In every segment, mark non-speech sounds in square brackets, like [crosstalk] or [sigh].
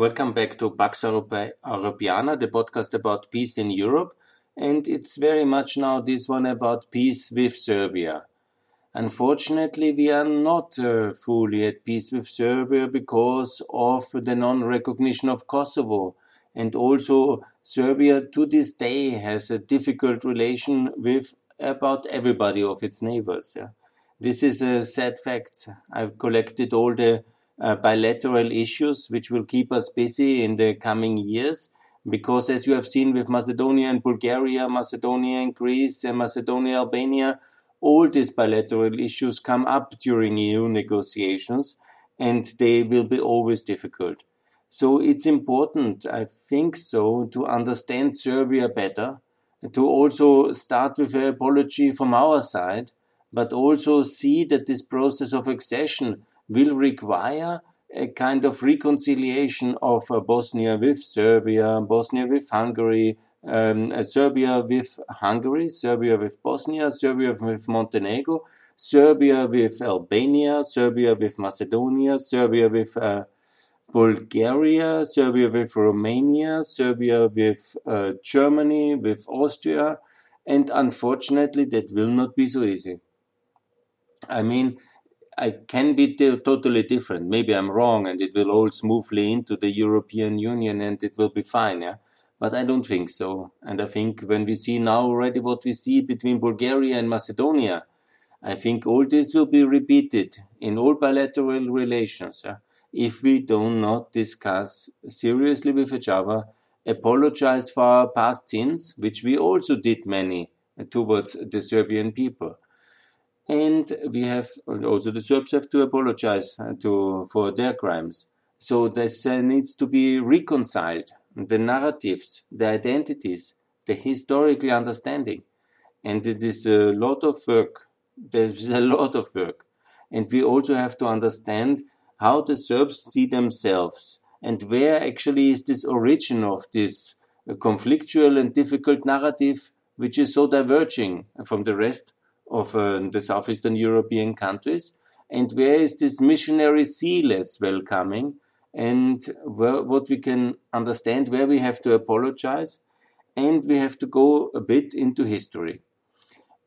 Welcome back to Pax Europiana, the podcast about peace in Europe. And it's very much now this one about peace with Serbia. Unfortunately, we are not uh, fully at peace with Serbia because of the non recognition of Kosovo. And also, Serbia to this day has a difficult relation with about everybody of its neighbors. Yeah? This is a sad fact. I've collected all the uh, bilateral issues which will keep us busy in the coming years because as you have seen with Macedonia and Bulgaria, Macedonia and Greece, and Macedonia, Albania, all these bilateral issues come up during EU negotiations and they will be always difficult. So it's important, I think so, to understand Serbia better, to also start with an apology from our side, but also see that this process of accession will require a kind of reconciliation of uh, Bosnia with Serbia, Bosnia with Hungary, um, uh, Serbia with Hungary, Serbia with Bosnia, Serbia with Montenegro, Serbia with Albania, Serbia with Macedonia, Serbia with uh, Bulgaria, Serbia with Romania, Serbia with uh, Germany, with Austria, and unfortunately, that will not be so easy. I mean, I can be totally different. Maybe I'm wrong and it will all smoothly into the European Union and it will be fine. Yeah. But I don't think so. And I think when we see now already what we see between Bulgaria and Macedonia, I think all this will be repeated in all bilateral relations. Yeah? If we do not discuss seriously with each other, apologize for our past sins, which we also did many towards the Serbian people and we have also the Serbs have to apologize uh, to for their crimes. So this uh, needs to be reconciled. The narratives, the identities, the historical understanding, and it is a lot of work. There's a lot of work, and we also have to understand how the Serbs see themselves and where actually is this origin of this uh, conflictual and difficult narrative, which is so diverging from the rest of uh, the southeastern European countries, and where is this missionary zeal as well coming, and where, what we can understand where we have to apologize, and we have to go a bit into history.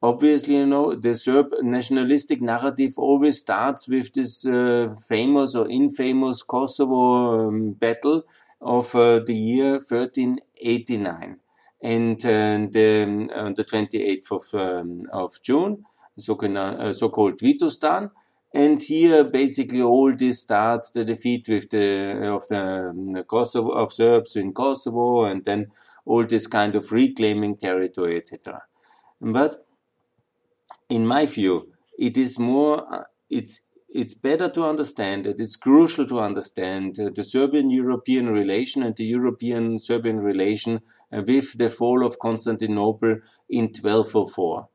Obviously, you know, the Serb nationalistic narrative always starts with this uh, famous or infamous Kosovo um, battle of uh, the year 1389 and uh, the, uh, the 28th of, um, of June, uh, so-called Vidovdan. And here, basically, all this starts the defeat with the of the um, Kosovo of Serbs in Kosovo, and then all this kind of reclaiming territory, etc. But in my view, it is more. It's it's better to understand it. It's crucial to understand uh, the Serbian-European relation and the European-Serbian relation uh, with the fall of Constantinople in 1204.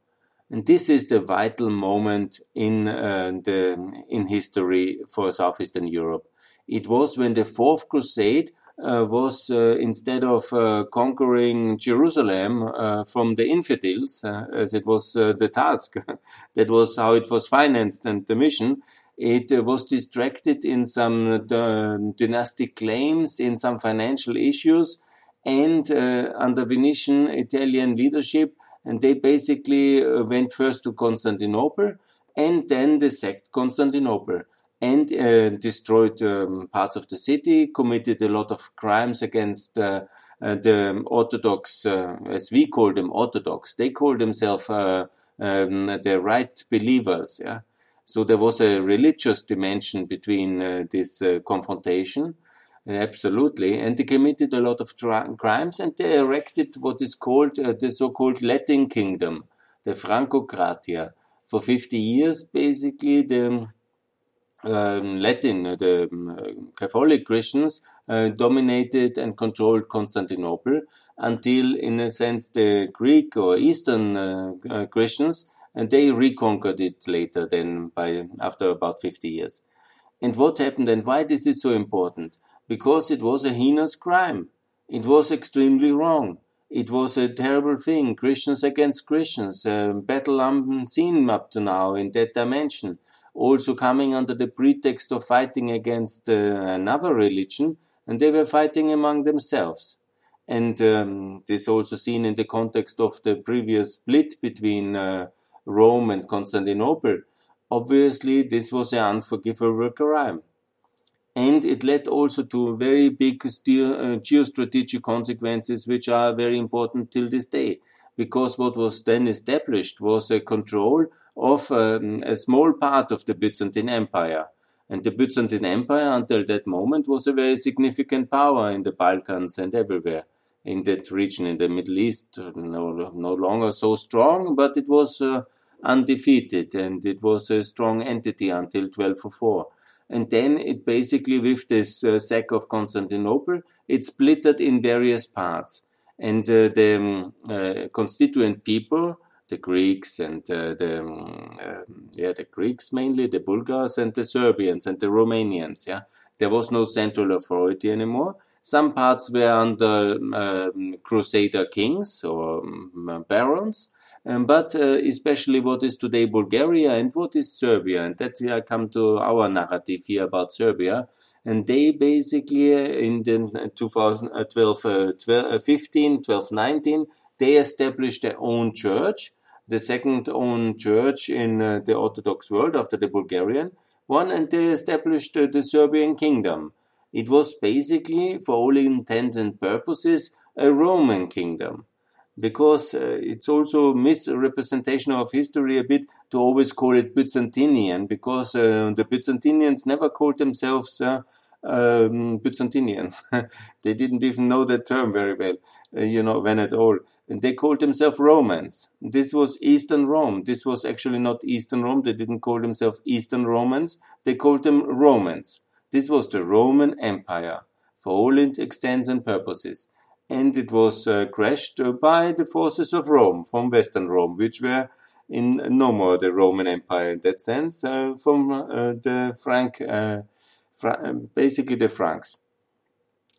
And this is the vital moment in uh, the in history for southeastern Europe. It was when the Fourth Crusade uh, was uh, instead of uh, conquering Jerusalem from the infidels, as it was the task, [laughs] that was how it was financed and the mission. It uh, was distracted in some uh, dynastic claims, in some financial issues, and uh, under Venetian Italian leadership, and they basically went first to Constantinople, and then they sacked Constantinople and uh, destroyed um, parts of the city, committed a lot of crimes against uh, uh, the Orthodox, as we call them, Orthodox. They call themselves um, the right believers. Yeah, so there was a religious dimension between uh, this uh, confrontation, absolutely, and they committed a lot of crimes, and they erected what is called uh, the so-called Latin Kingdom, the Francocratia. For 50 years, basically, the um, Latin, the um, Catholic Christians uh, dominated and controlled Constantinople until, in a sense, the Greek or Eastern uh, uh, Christians and they reconquered it later then by after about 50 years. And what happened and why this is so important? Because it was a heinous crime. It was extremely wrong. It was a terrible thing. Christians against Christians, a battle unseen up to now in that dimension. Also coming under the pretext of fighting against uh, another religion, and they were fighting among themselves. And um, this also seen in the context of the previous split between uh, Rome and Constantinople. Obviously, this was an unforgivable crime. And it led also to very big uh, geostrategic consequences, which are very important till this day. Because what was then established was a control of um, a small part of the Byzantine Empire. And the Byzantine Empire, until that moment, was a very significant power in the Balkans and everywhere in that region in the Middle East. No, no longer so strong, but it was uh, undefeated and it was a strong entity until 1204. And then it basically, with this uh, sack of Constantinople, it splitted in various parts. And uh, the um, uh, constituent people, the Greeks and uh, the um, uh, yeah the Greeks mainly, the Bulgars and the Serbians and the Romanians. Yeah, there was no central authority anymore. Some parts were under um, Crusader kings or um, barons, um, but uh, especially what is today Bulgaria and what is Serbia. And that I come to our narrative here about Serbia. And they basically, uh, in the 2012, uh, 12, uh, 15, 12, 19, they established their own church, the second own church in uh, the Orthodox world after the Bulgarian one, and they established uh, the Serbian kingdom. It was basically, for all intents and purposes, a Roman kingdom because uh, it's also misrepresentation of history a bit to always call it Byzantinian because uh, the Byzantinians never called themselves uh, um, Byzantinians. [laughs] they didn't even know that term very well, uh, you know, when at all. And they called themselves Romans. This was Eastern Rome. This was actually not Eastern Rome. They didn't call themselves Eastern Romans. They called them Romans. This was the Roman Empire for all its extents and purposes and it was uh, crashed by the forces of Rome from Western Rome, which were in no more the Roman Empire in that sense, uh, from uh, the Frank, uh, Fra basically the Franks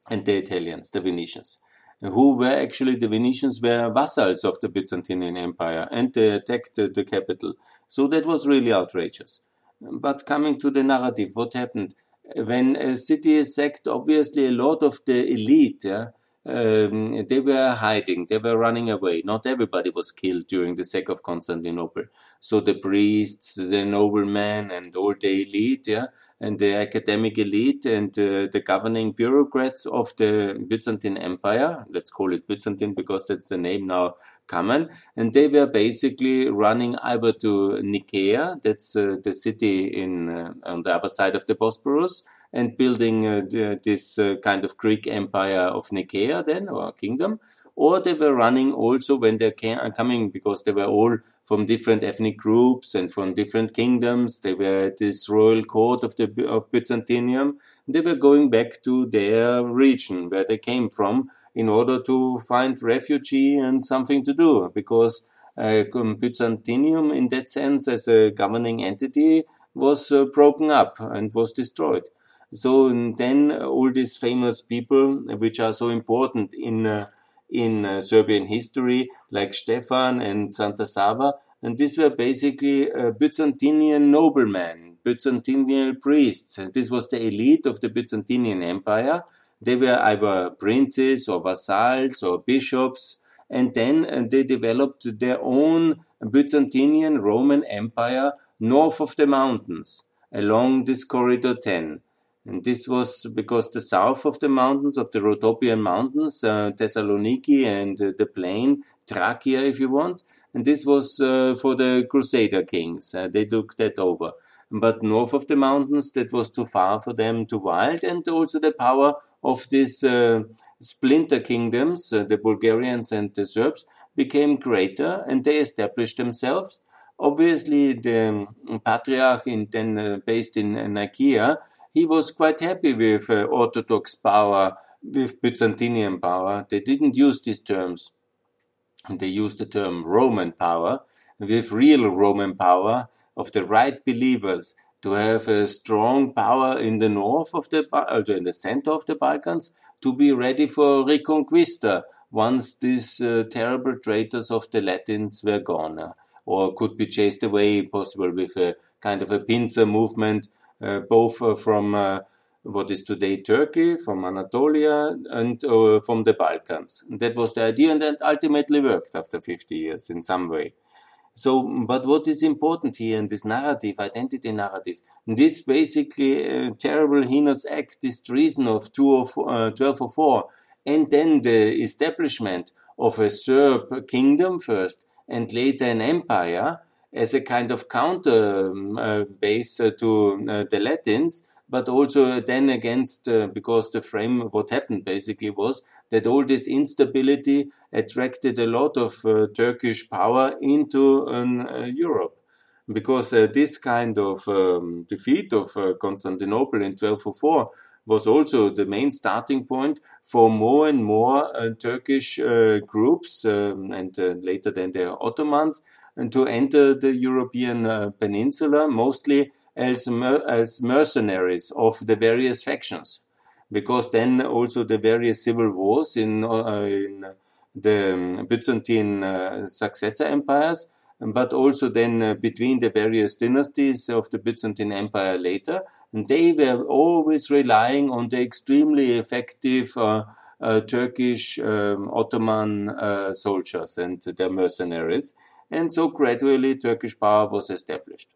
and the Italians, the Venetians, who were actually the Venetians were vassals of the Byzantine Empire and they attacked the capital. So that was really outrageous. But coming to the narrative, what happened? When a city is sacked, obviously a lot of the elite, yeah, um, they were hiding, they were running away. Not everybody was killed during the sack of Constantinople. So the priests, the noblemen, and all the elite, yeah, and the academic elite and uh, the governing bureaucrats of the Byzantine Empire, let's call it Byzantine because that's the name now common, and they were basically running either to Nicaea, that's uh, the city in uh, on the other side of the Bosporus, and building uh, the, this uh, kind of Greek empire of Nicaea then, or kingdom, or they were running also when they came, uh, coming because they were all from different ethnic groups and from different kingdoms. They were at this royal court of the of Byzantium. They were going back to their region where they came from in order to find refugee and something to do because uh, Byzantium, in that sense, as a governing entity, was uh, broken up and was destroyed. So then all these famous people, which are so important in uh, in uh, Serbian history, like Stefan and Santa Sava, and these were basically uh, Byzantinian noblemen, Byzantinian priests. This was the elite of the Byzantinian Empire. They were either princes or vassals or bishops, and then uh, they developed their own Byzantinian Roman Empire north of the mountains along this corridor 10 and this was because the south of the mountains, of the Rhodopian mountains, uh, Thessaloniki and uh, the plain, Trachea if you want, and this was uh, for the Crusader kings. Uh, they took that over. But north of the mountains, that was too far for them, too wild, and also the power of these uh, splinter kingdoms, uh, the Bulgarians and the Serbs, became greater, and they established themselves. Obviously, the um, patriarch in, then based in Nicaea he was quite happy with uh, Orthodox power, with Byzantinian power. They didn't use these terms. They used the term Roman power, with real Roman power of the right believers to have a strong power in the north of the, uh, in the center of the Balkans, to be ready for Reconquista once these uh, terrible traitors of the Latins were gone, uh, or could be chased away, possible with a kind of a pincer movement both uh, from uh, what is today Turkey, from Anatolia, and uh, from the Balkans. That was the idea, and that ultimately worked after 50 years in some way. So, but what is important here in this narrative, identity narrative, this basically uh, terrible, heinous act, this treason of 1204, uh, and then the establishment of a Serb kingdom first, and later an empire as a kind of counter um, uh, base uh, to uh, the Latins, but also then against, uh, because the frame, what happened basically was that all this instability attracted a lot of uh, Turkish power into uh, Europe. Because this kind of um, defeat of Constantinople in 1204 was also the main starting point for more and more Turkish groups um, and later then the Ottomans to enter the European peninsula, mostly as, mer as mercenaries of the various factions. Because then also the various civil wars in, uh, in the um, Byzantine uh, successor empires, but also then uh, between the various dynasties of the Byzantine Empire later, and they were always relying on the extremely effective uh, uh, Turkish um, Ottoman uh, soldiers and their mercenaries, and so gradually Turkish power was established.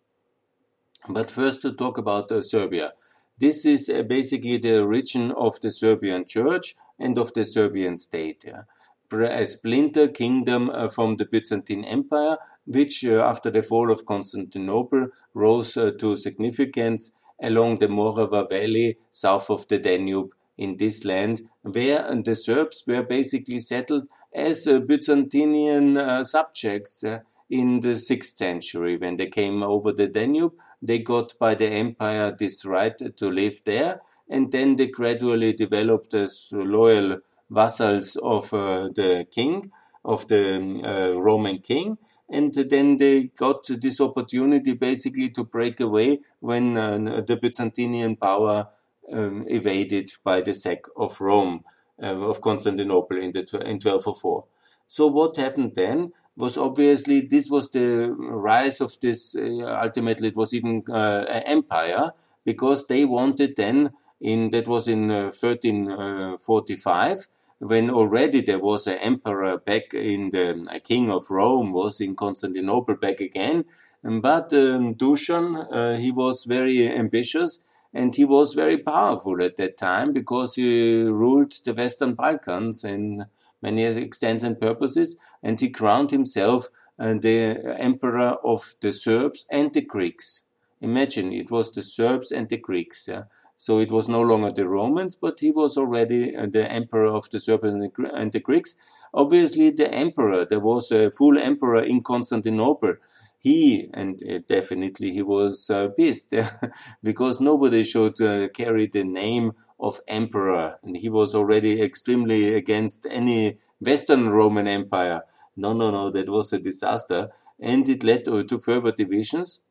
But first to talk about uh, Serbia. This is uh, basically the origin of the Serbian church and of the Serbian state. Yeah. A splinter kingdom uh, from the Byzantine Empire, which uh, after the fall of Constantinople rose uh, to significance along the Morava Valley south of the Danube in this land, where the Serbs were basically settled as uh, Byzantinian subjects in the 6th century. When they came over the Danube, they got by the empire this right to live there, and then they gradually developed as loyal vassals of uh, the king, of the uh, Roman king, and then they got this opportunity basically to break away when uh, the Byzantinian power um, evaded by the sack of Rome, uh, of Constantinople in, the, in 1204. So what happened then? was obviously this was the rise of this. Uh, ultimately, it was even uh, an empire because they wanted then in that was in uh, 1345 when already there was an emperor back in the a king of Rome was in Constantinople back again. But um, Dusan, uh, he was very ambitious and he was very powerful at that time because he ruled the Western Balkans in many extents and purposes and he crowned himself uh, the emperor of the Serbs and the Greeks. Imagine it was the Serbs and the Greeks. Yeah? So it was no longer the Romans, but he was already uh, the emperor of the Serbs and the Greeks. Obviously, the emperor, there was a full emperor in Constantinople he and uh, definitely he was uh, pissed [laughs] because nobody should uh, carry the name of emperor and he was already extremely against any western roman empire no, no, no, that was a disaster. And it led to further divisions.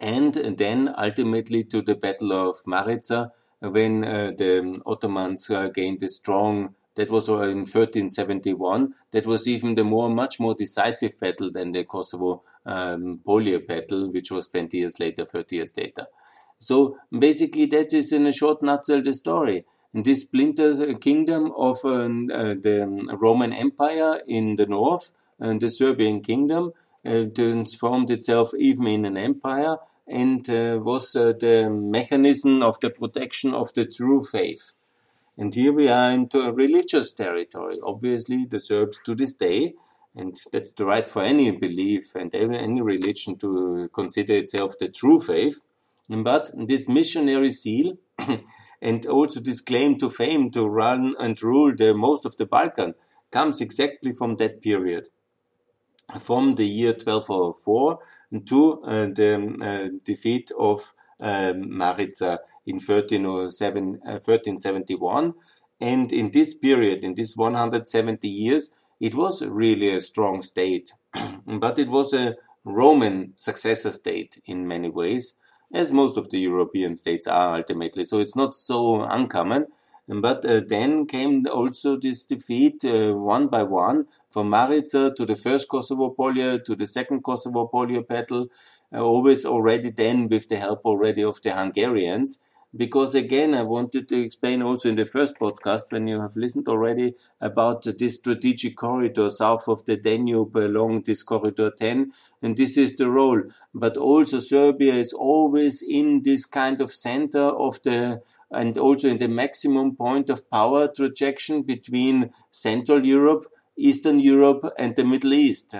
And then ultimately to the Battle of Maritsa, when uh, the Ottomans uh, gained a strong that was in 1371. That was even the more, much more decisive battle than the Kosovo um, Polje battle, which was 20 years later, 30 years later. So basically, that is in a short nutshell the story In this splinter kingdom of uh, uh, the Roman Empire in the north, and the Serbian kingdom uh, transformed itself even in an empire and was the mechanism of the protection of the true faith. And here we are into a religious territory. Obviously, the Serbs to this day, and that's the right for any belief and any religion to consider itself the true faith. But this missionary zeal [clears throat] and also this claim to fame to run and rule the most of the Balkan comes exactly from that period, from the year 1204 to uh, the uh, defeat of um, Maritza in 1307, uh, 1371. And in this period, in this 170 years, it was really a strong state, [clears throat] but it was a Roman successor state in many ways as most of the European states are ultimately. So it's not so uncommon. But uh, then came also this defeat uh, one by one from Maritza to the first Kosovo Polje to the second Kosovo Polje battle, uh, always already then with the help already of the Hungarians. Because again, I wanted to explain also in the first podcast when you have listened already about this strategic corridor south of the Danube along this corridor 10. And this is the role. But also Serbia is always in this kind of center of the and also in the maximum point of power projection between Central Europe, Eastern Europe, and the Middle East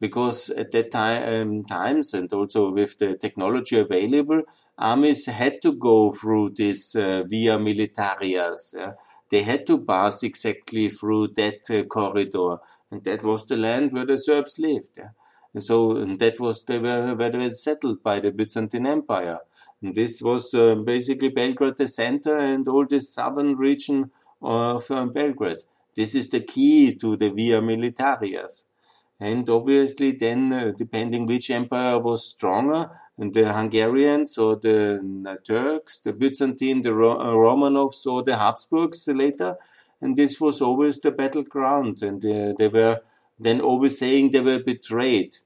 because at that time um, times and also with the technology available, armies had to go through this uh, via militarias. Uh, they had to pass exactly through that uh, corridor, and that was the land where the Serbs lived. So that was they were, where they were settled by the Byzantine Empire. And this was uh, basically Belgrade the center and all the southern region of um, Belgrade. This is the key to the via militarias. And obviously, then, uh, depending which empire was stronger, the Hungarians or the Turks, the Byzantine, the Ro- uh, Romanovs or the Habsburgs later. And this was always the battleground. And uh, they were then always saying they were betrayed.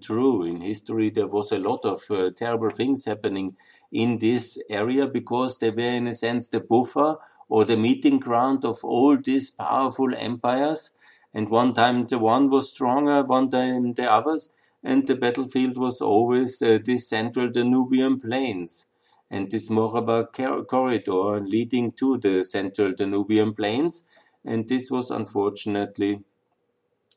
True, in history, there was a lot of uh, terrible things happening in this area because they were, in a sense, the buffer or the meeting ground of all these powerful empires and one time the one was stronger, one time the others, and the battlefield was always uh, this central Danubian plains and this Morava corridor leading to the central Danubian plains. And this was unfortunately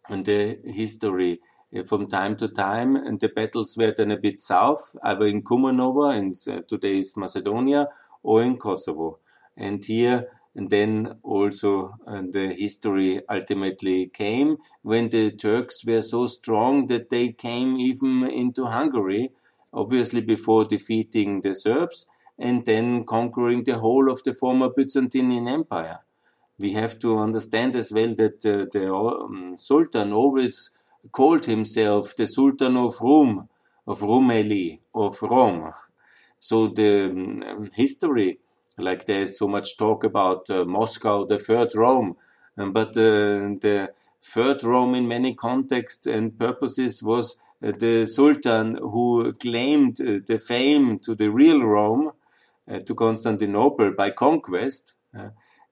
in the history uh, from time to time. And the battles were then a bit south, either in Kumanova, in uh, today's Macedonia, or in Kosovo. And here and then also uh, the history ultimately came when the Turks were so strong that they came even into Hungary, obviously before defeating the Serbs and then conquering the whole of the former Byzantine Empire. We have to understand as well that uh, the um, Sultan always called himself the Sultan of Rum, of Rumeli, of Rome. So the um, history like there's so much talk about uh, Moscow, the third Rome, um, but uh, the third Rome in many contexts and purposes was uh, the Sultan who claimed uh, the fame to the real Rome, uh, to Constantinople by conquest, uh,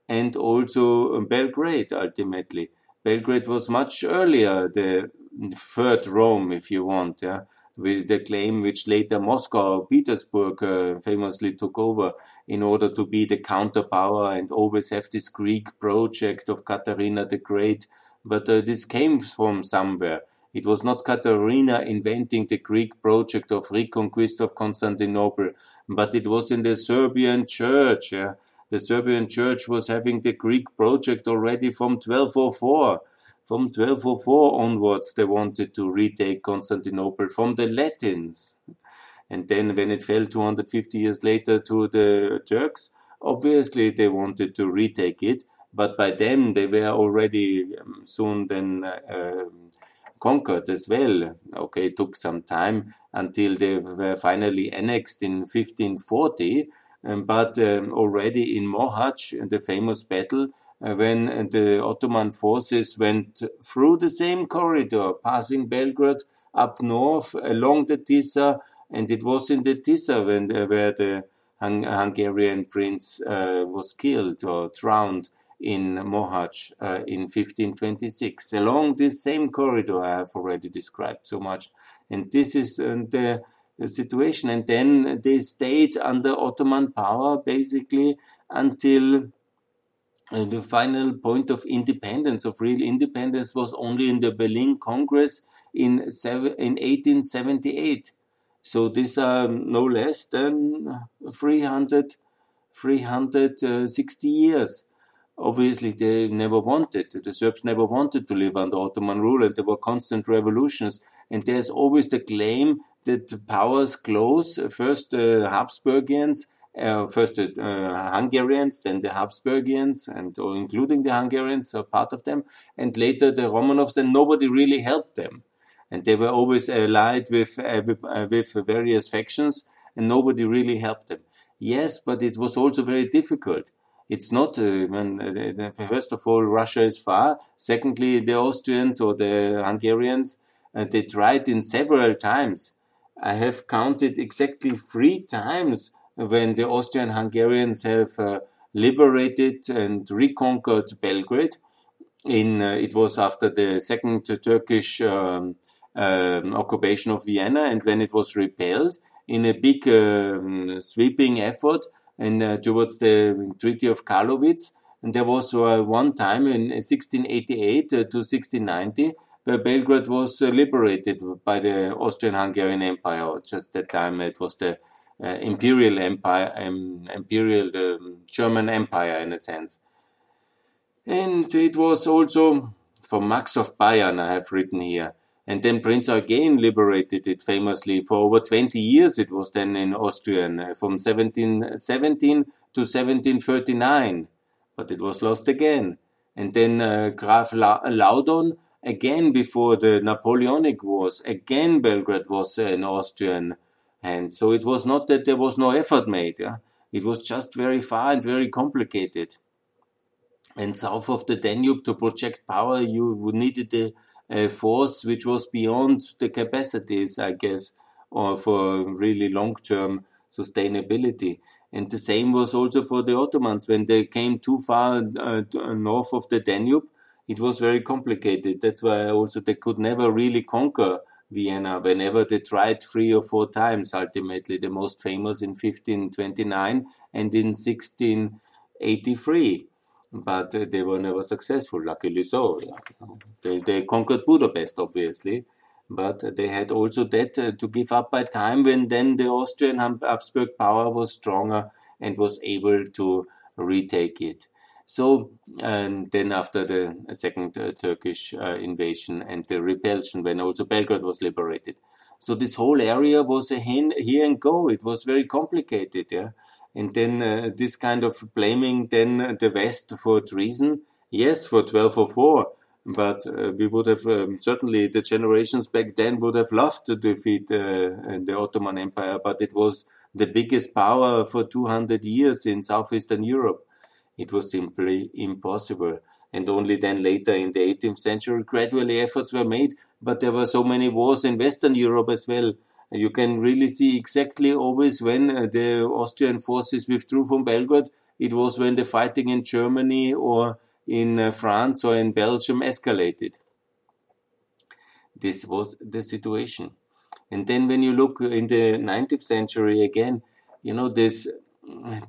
and also Belgrade ultimately. Belgrade was much earlier, the third Rome, if you want, yeah, with the claim which later Moscow, Petersburg famously took over in order to be the counterpower and always have this Greek project of Katharina the Great. But uh, this came from somewhere. It was not Katharina inventing the Greek project of reconquest of Constantinople, but it was in the Serbian church. Yeah? The Serbian church was having the Greek project already from 1204. From 1204 onwards, they wanted to retake Constantinople from the Latins. And then when it fell 250 years later to the Turks, obviously they wanted to retake it. But by then they were already um, soon then uh, conquered as well. Okay, it took some time until they were finally annexed in 1540. Um, but um, already in Mohacs, in the famous battle, uh, when the Ottoman forces went through the same corridor, passing Belgrade up north along the Tisa and it was in the Tisa when where the Hung Hungarian prince uh, was killed or drowned in Mohacs uh, in 1526 along this same corridor I have already described so much. And this is uh, the, situation. And then they stayed under Ottoman power basically until uh, the final point of independence, of real independence, was only in the Berlin Congress in, seven, in 1878. So these are no less than 300, 360 years. Obviously, they never wanted, the Serbs never wanted to live under Ottoman rule, and there were constant revolutions. And there's always the claim that the powers close, first the Habsburgians, uh, first the uh, Hungarians, then the Habsburgians, and or including the Hungarians, are part of them, and later the Romanovs, and nobody really helped them and they were always allied with uh, uh, with various factions, and nobody really helped them. Yes, but it was also very difficult. It's not, uh, when, uh, first of all, Russia is far. Secondly, the Austrians or the Hungarians, uh, they tried in several times. I have counted exactly three times when the Austrian Hungarians have uh, liberated and reconquered Belgrade. In uh, it was after the second Turkish um, um, occupation of Vienna, and when it was repelled in a big um, sweeping effort and uh, towards the Treaty of Karlowitz. And there was uh, one time in 1688 uh, to 1690 where Belgrade was uh, liberated by the Austrian-Hungarian Empire. Just that time it was the uh, imperial empire, um, imperial um, German Empire in a sense. And it was also for Max of Bayern I have written here. And then Prince Eugen liberated it famously for over 20 years. It was then in Austrian uh, from 1717 to 1739, but it was lost again. And then uh, Graf La- Laudon, again before the Napoleonic Wars, again Belgrade was uh, in Austrian hand. So it was not that there was no effort made. Yeah? It was just very far and very complicated. And south of the Danube to project power, you needed a a force which was beyond the capacities, I guess, or for really long-term sustainability. And the same was also for the Ottomans. When they came too far uh, uh, north of the Danube, it was very complicated. That's why also they could never really conquer Vienna whenever they tried three or four times ultimately. The most famous in 1529 and in 1683 but they were never successful, luckily so. They, they conquered Budapest, obviously, but they had also that uh, to give up by time when then the Austrian Habsburg power was stronger and was able to retake it. So, and then after the second uh, Turkish uh, invasion and the repulsion, when also Belgrade was liberated. So this whole area was a here and go. It was very complicated, yeah. And then uh, this kind of blaming then the West for treason, yes, for 1204, but uh, we would have um, certainly the generations back then would have loved to defeat uh, the Ottoman Empire, but it was the biggest power for 200 years in southeastern Europe. It was simply impossible. And only then later in the 18th century, gradually efforts were made, but there were so many wars in Western Europe as well you can really see exactly always when uh, the Austrian forces withdrew from Belgrade. It was when the fighting in Germany or in uh, France or in Belgium escalated. This was the situation. And then when you look in the 19th century again, you know, this,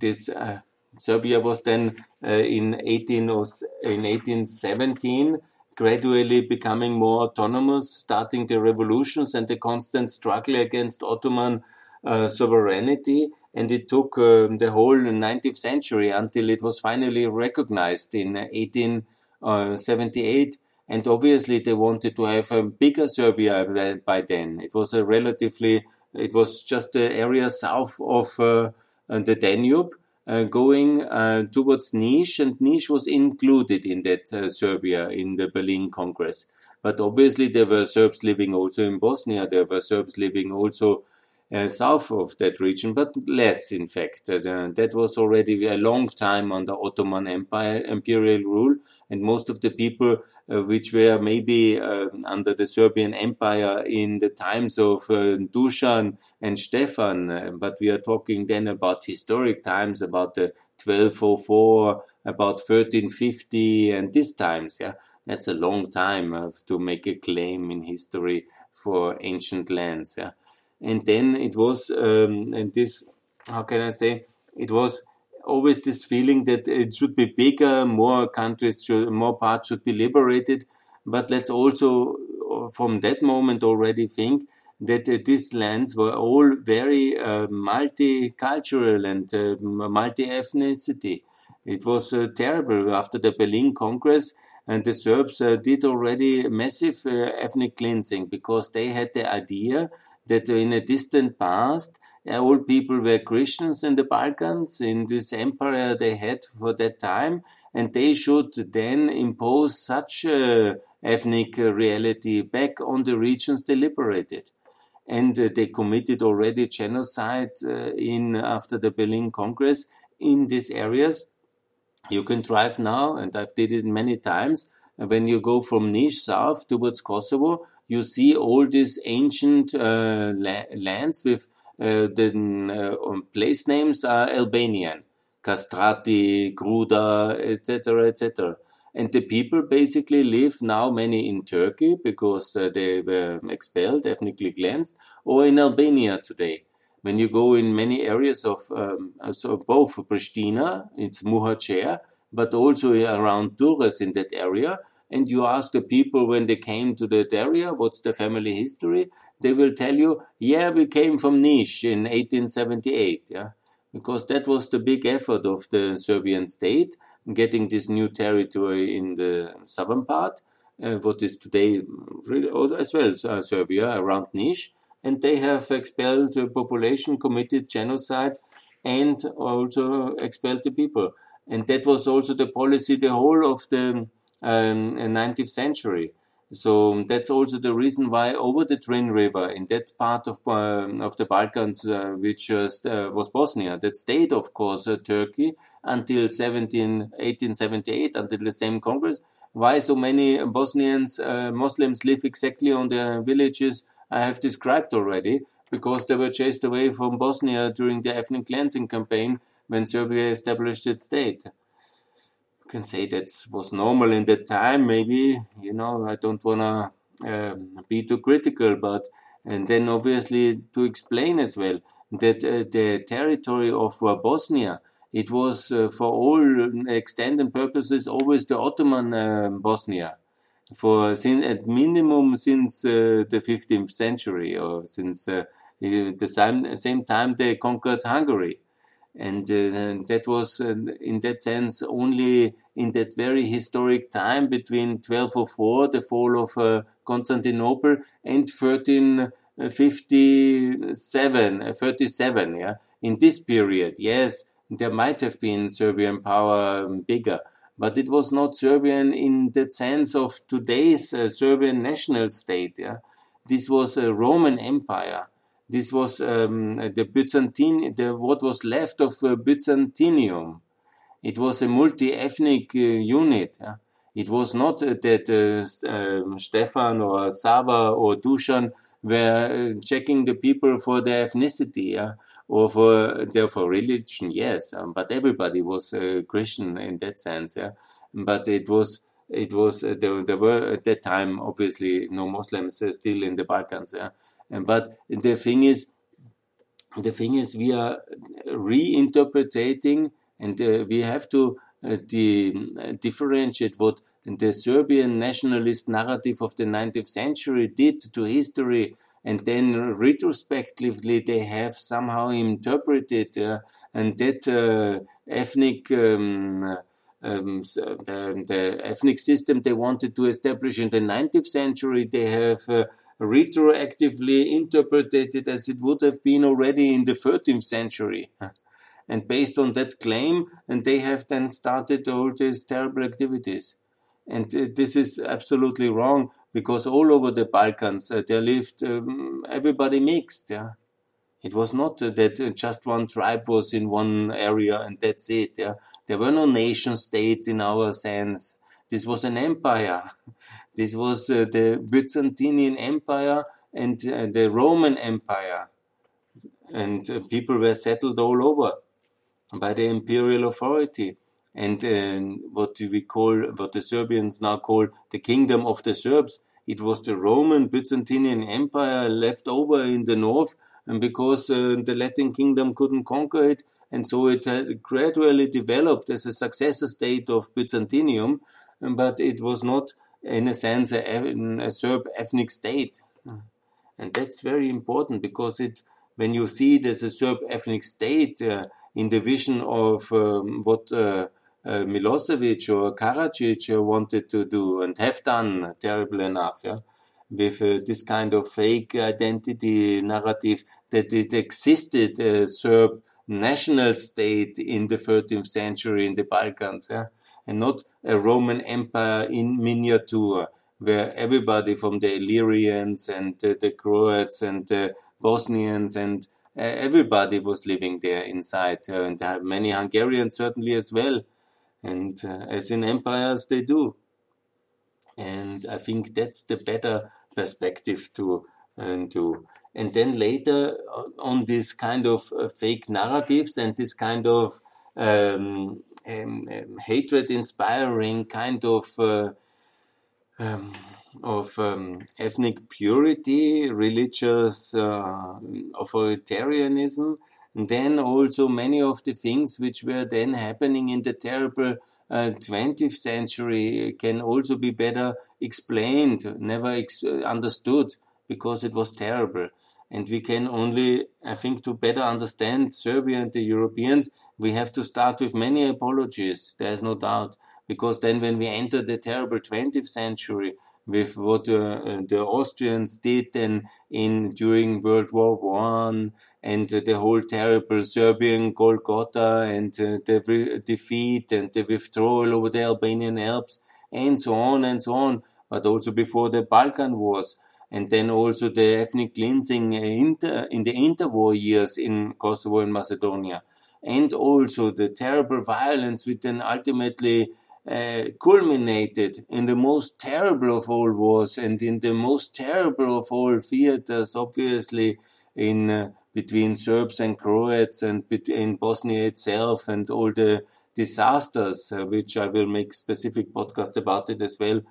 this, uh, Serbia was then uh, in 18 or in 1817 gradually becoming more autonomous, starting the revolutions and the constant struggle against Ottoman uh, sovereignty. And it took uh, the whole 19th century until it was finally recognized in 1878. And obviously, they wanted to have a bigger Serbia by then. It was a relatively, it was just the area south of uh, the Danube uh, going uh, towards Niš, and Niš was included in that uh, Serbia in the Berlin Congress. But obviously, there were Serbs living also in Bosnia. There were Serbs living also uh, south of that region, but less, in fact. Uh, that was already a long time under Ottoman Empire, imperial rule, and most of the people which were maybe uh, under the Serbian Empire in the times of uh, Dusan and Stefan, uh, but we are talking then about historic times, about the 1204, about 1350, and these times, yeah. That's a long time to make a claim in history for ancient lands, yeah? And then it was um, and this how can I say? It was always this feeling that it should be bigger, more countries, should, more parts should be liberated. But let's also, from that moment, already think that uh, these lands were all very uh, multicultural and uh, multi-ethnicity. It was uh, terrible after the Berlin Congress. And the Serbs uh, did already massive uh, ethnic cleansing because they had the idea that in a distant past, all people were Christians in the Balkans, in this empire they had for that time, and they should then impose such a ethnic reality back on the regions they liberated. And uh, they committed already genocide uh, in after the Berlin Congress in these areas. You can drive now, and I've did it many times. When you go from Niš south towards Kosovo, you see all these ancient uh, la lands with the um, place names are Albanian, Kastrati, Gruda, etc., etc. And the people basically live now many in Turkey because uh, they were expelled, ethnically cleansed, or in Albania today. When you go in many areas of um, so both Pristina, it's Muhacer, but also around Durrës in that area, and you ask the people when they came to that area, what's the family history, they will tell you, yeah, we came from Niš in 1878, yeah, because that was the big effort of the Serbian state, getting this new territory in the southern part, uh, what is today really, as well uh, Serbia around Niš, and they have expelled the population, committed genocide, and also expelled the people. And that was also the policy the whole of the um, 19th century. So that's also the reason why over the Drin River in that part of uh, of the Balkans, uh, which uh, was Bosnia, that stayed, of course, uh, Turkey until 17, 1878, until the same Congress. Why so many Bosnians, uh, Muslims live exactly on the villages I have described already? Because they were chased away from Bosnia during the ethnic cleansing campaign when Serbia established its state can say that was normal in that time. Maybe you know I don't wanna um, be too critical, but and then obviously to explain as well that uh, the territory of uh, Bosnia it was uh, for all extent and purposes always the Ottoman uh, Bosnia for since at minimum since uh, the 15th century or since uh, the same, same time they conquered Hungary and uh, that was in that sense only in that very historic time between 1204 the fall of uh, constantinople and 1357 uh, 37 yeah? In this period yes there might have been serbian power um, bigger but it was not serbian in the sense of today's uh, serbian national state yeah? This was a roman empire. This was um, the Byzantine, the, what was left of uh, Byzantium. It was a multi-ethnic uh, unit. It was not uh, that uh, um, Stefan or Sava or Dusan were uh, checking the people for their ethnicity or for their for religion. Yes, um, but everybody was Christian in that sense. Yeah? But it was it was uh, there, there, were at that time obviously no Muslims uh, still in the Balkans. Yeah? But the thing is, the thing is, we are reinterpreting, and uh, we have to uh, uh, differentiate what the Serbian nationalist narrative of the 19th century did to history, and then retrospectively they have somehow interpreted, uh, and that uh, ethnic. Um, um, the, the, ethnic system they wanted to establish in the 19th century, they have uh, retroactively interpreted it as it would have been already in the 13th century. And based on that claim, and they have then started all these terrible activities. And uh, this is absolutely wrong because all over the Balkans uh, there lived um, everybody mixed. Yeah, it was not uh, that uh, just one tribe was in one area and that's it. Yeah, there were no nation states in our sense. This was an empire. [laughs] This was uh, the Byzantine Empire and uh, the Roman Empire. And people were settled all over by the imperial authority. And uh, what we call, what the Serbians now call the kingdom of the Serbs, it was the Roman Byzantine Empire left over in the north, and because uh, the Latin kingdom couldn't conquer it, and so it had gradually developed as a successor state of Byzantium, but it was not in a sense, a, a Serb ethnic state. And that's very important because it, when you see it as a Serb ethnic state uh, in the vision of um, what uh, uh, Milosevic or Karadzic wanted to do and have done, terrible enough, yeah, with uh, this kind of fake identity narrative that it existed a Serb national state in the 13th century in the Balkans. Yeah and not a Roman Empire in miniature, where everybody from the Illyrians and uh, the Croats and the Bosnians and uh, everybody was living there inside, uh, and many Hungarians certainly as well, and uh, as in empires they do. And I think that's the better perspective to to and then later on this kind of fake narratives and this kind of um, um, um, hatred inspiring kind of uh, um, of um, ethnic purity, religious uh, authoritarianism, and then also many of the things which were then happening in the terrible uh, 20th century can also be better explained, never ex understood because it was terrible. And we can only, I think, to better understand Serbia and the Europeans, we have to start with many apologies. There's no doubt. Because then when we enter the terrible 20th century, with what uh, the Austrians did then in during World War One and uh, the whole terrible Serbian Golgotha and uh, the defeat and the withdrawal over the Albanian Alps and so on and so on, but also before the Balkan Wars and then also the ethnic cleansing inter, in the interwar years in Kosovo and Macedonia, and also the terrible violence which then ultimately uh, culminated in the most terrible of all wars and in the most terrible of all theaters, obviously in uh, between Serbs and Croats and in Bosnia itself and all the disasters, uh, which I will make specific podcasts about it as well,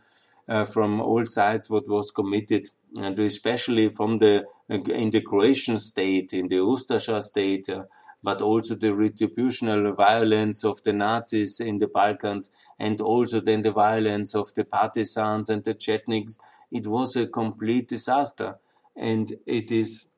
uh, from all sides what was committed. And especially from the in the Croatian state, in the Ustasha state, uh, but also the retributional violence of the Nazis in the Balkans, and also then the violence of the partisans and the Chetniks. It was a complete disaster, and it is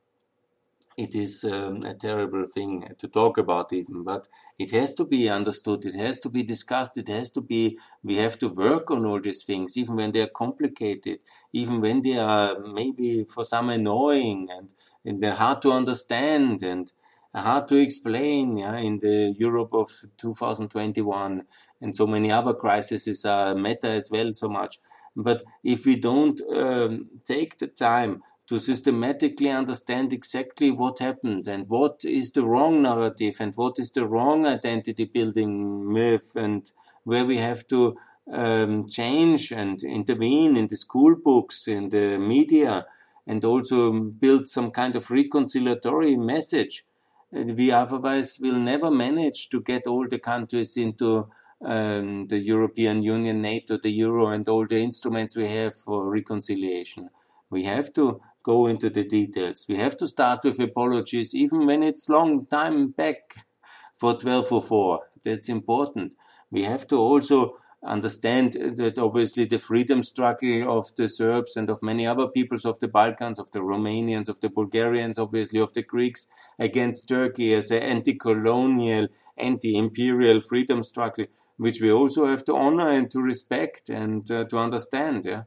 it is um, a terrible thing to talk about even but it has to be understood it has to be discussed it has to be we have to work on all these things even when they are complicated even when they are maybe for some annoying and, and they're hard to understand and hard to explain yeah, in the Europe of 2021 and so many other crises are meta as well so much but if we don't um, take the time to systematically understand exactly what happened and what is the wrong narrative and what is the wrong identity building myth and where we have to um, change and intervene in the school books, in the media, and also build some kind of reconciliatory message. We otherwise will never manage to get all the countries into um, the European Union, NATO, the Euro, and all the instruments we have for reconciliation. We have to go into the details. We have to start with apologies, even when it's long time back for 1204. That's important. We have to also understand that obviously the freedom struggle of the Serbs and of many other peoples of the Balkans, of the Romanians, of the Bulgarians, obviously of the Greeks against Turkey as an anti-colonial, anti-imperial freedom struggle, which we also have to honor and to respect and uh, to understand. Yeah.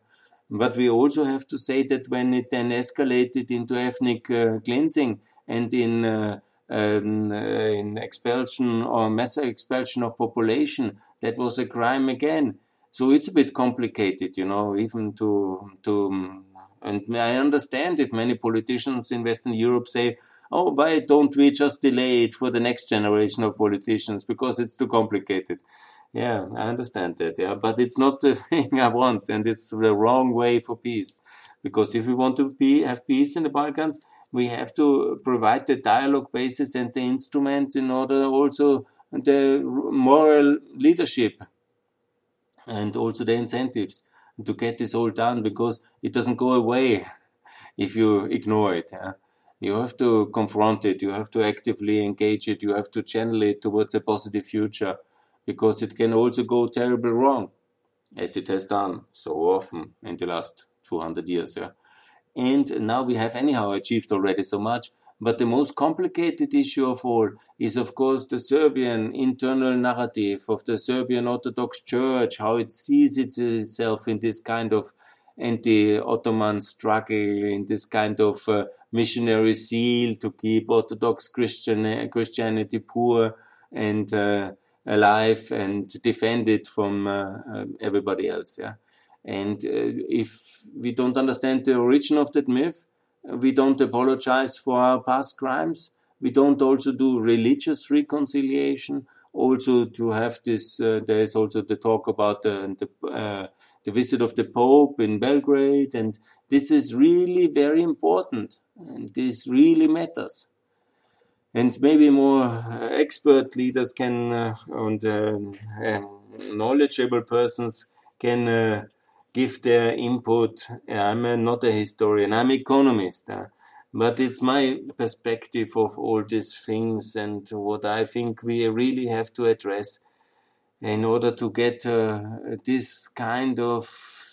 But we also have to say that when it then escalated into ethnic uh, cleansing and in uh, um, uh, in expulsion or mass expulsion of population, that was a crime again. So it's a bit complicated, you know, even to to. Mm, and I understand if many politicians in Western Europe say, "Oh, why don't we just delay it for the next generation of politicians because it's too complicated." Yeah, I understand that. Yeah, but it's not the [laughs] thing I want, and it's the wrong way for peace. Because if we want to be, have peace in the Balkans, we have to provide the dialogue basis and the instrument in order also the moral leadership and also the incentives to get this all done because it doesn't go away [laughs] if you ignore it. You have to confront it, you have to actively engage it, you have to channel it towards a positive future because it can also go terribly wrong, as it has done so often in the last 200 years. Yeah? And now we have anyhow achieved already so much. But the most complicated issue of all is, of course, the Serbian internal narrative of the Serbian Orthodox Church, how it sees itself in this kind of anti-Ottoman struggle, in this kind of uh, missionary zeal to keep Orthodox Christian Christianity poor and uh, alive and defend it from uh, uh, everybody else. Yeah, and uh, if we don't understand the origin of that myth, we don't apologize for our past crimes. We don't also do religious reconciliation. Also, to have this, uh, there is also the talk about the, the, uh, the visit of the Pope in Belgrade, and this is really very important, and this really matters. And maybe more uh, expert leaders can, uh, and uh, knowledgeable persons can uh, give their input. I'm not a historian, I'm economist. Uh, but it's my perspective of all these things and what I think we really have to address in order to get uh, this kind of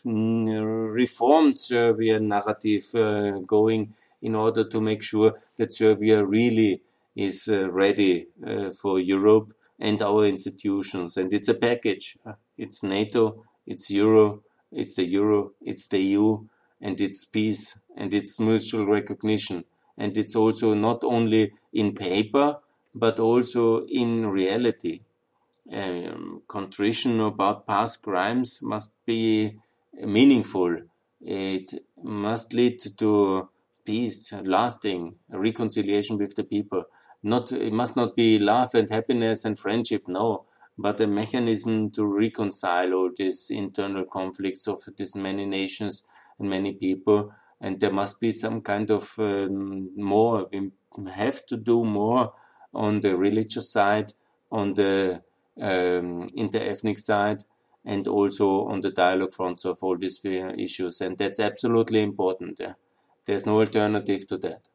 reformed Serbian narrative uh, going in order to make sure that Serbia really is uh, ready uh, for Europe and our institutions. And it's a package. It's NATO, it's Euro, it's the Euro, it's the EU, and it's peace, and it's mutual recognition. And it's also not only in paper, but also in reality. Um, contrition about past crimes must be meaningful. It must lead to peace, lasting reconciliation with the people. Not it must not be love and happiness and friendship, no, but a mechanism to reconcile all these internal conflicts of these many nations and many people. And there must be some kind of um, more. We have to do more on the religious side, on the um, inter-ethnic side, and also on the dialogue fronts of all these issues. And that's absolutely important. There's no alternative to that.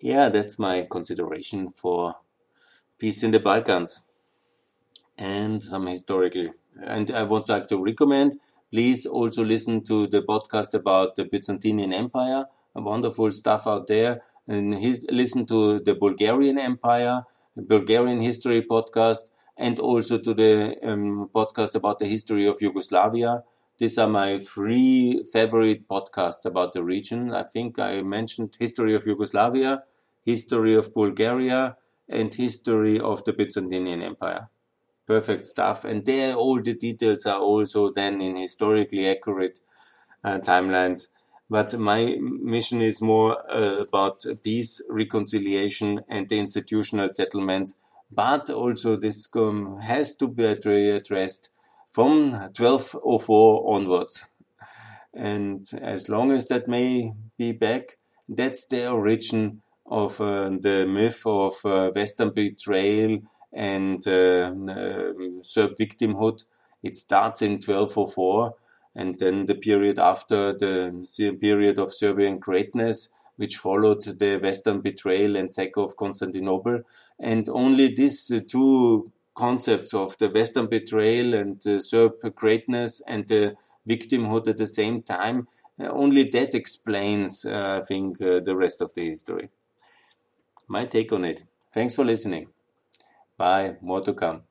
Yeah, that's my consideration for peace in the Balkans and some historical. And I would like to recommend, please also listen to the podcast about the Byzantine Empire. Wonderful stuff out there. And his, listen to the Bulgarian Empire, Bulgarian History podcast, and also to the um, podcast about the history of Yugoslavia. These are my three favorite podcasts about the region. I think I mentioned history of Yugoslavia, history of Bulgaria, and history of the Byzantine Empire. Perfect stuff. And there, all the details are also then in historically accurate uh, timelines. But my mission is more uh, about peace, reconciliation, and the institutional settlements but also this um, has to be addressed from 1204 onwards. And as long as that may be back, that's the origin of uh, the myth of uh, Western betrayal and uh, Serb victimhood. It starts in 1204, and then the period after the period of Serbian greatness, which followed the Western betrayal and sack of Constantinople, and only these uh, two concepts of the Western betrayal and the Serb greatness and the victimhood at the same time, uh, only that explains, uh, I think, uh, the rest of the history. My take on it. Thanks for listening. Bye. More to come.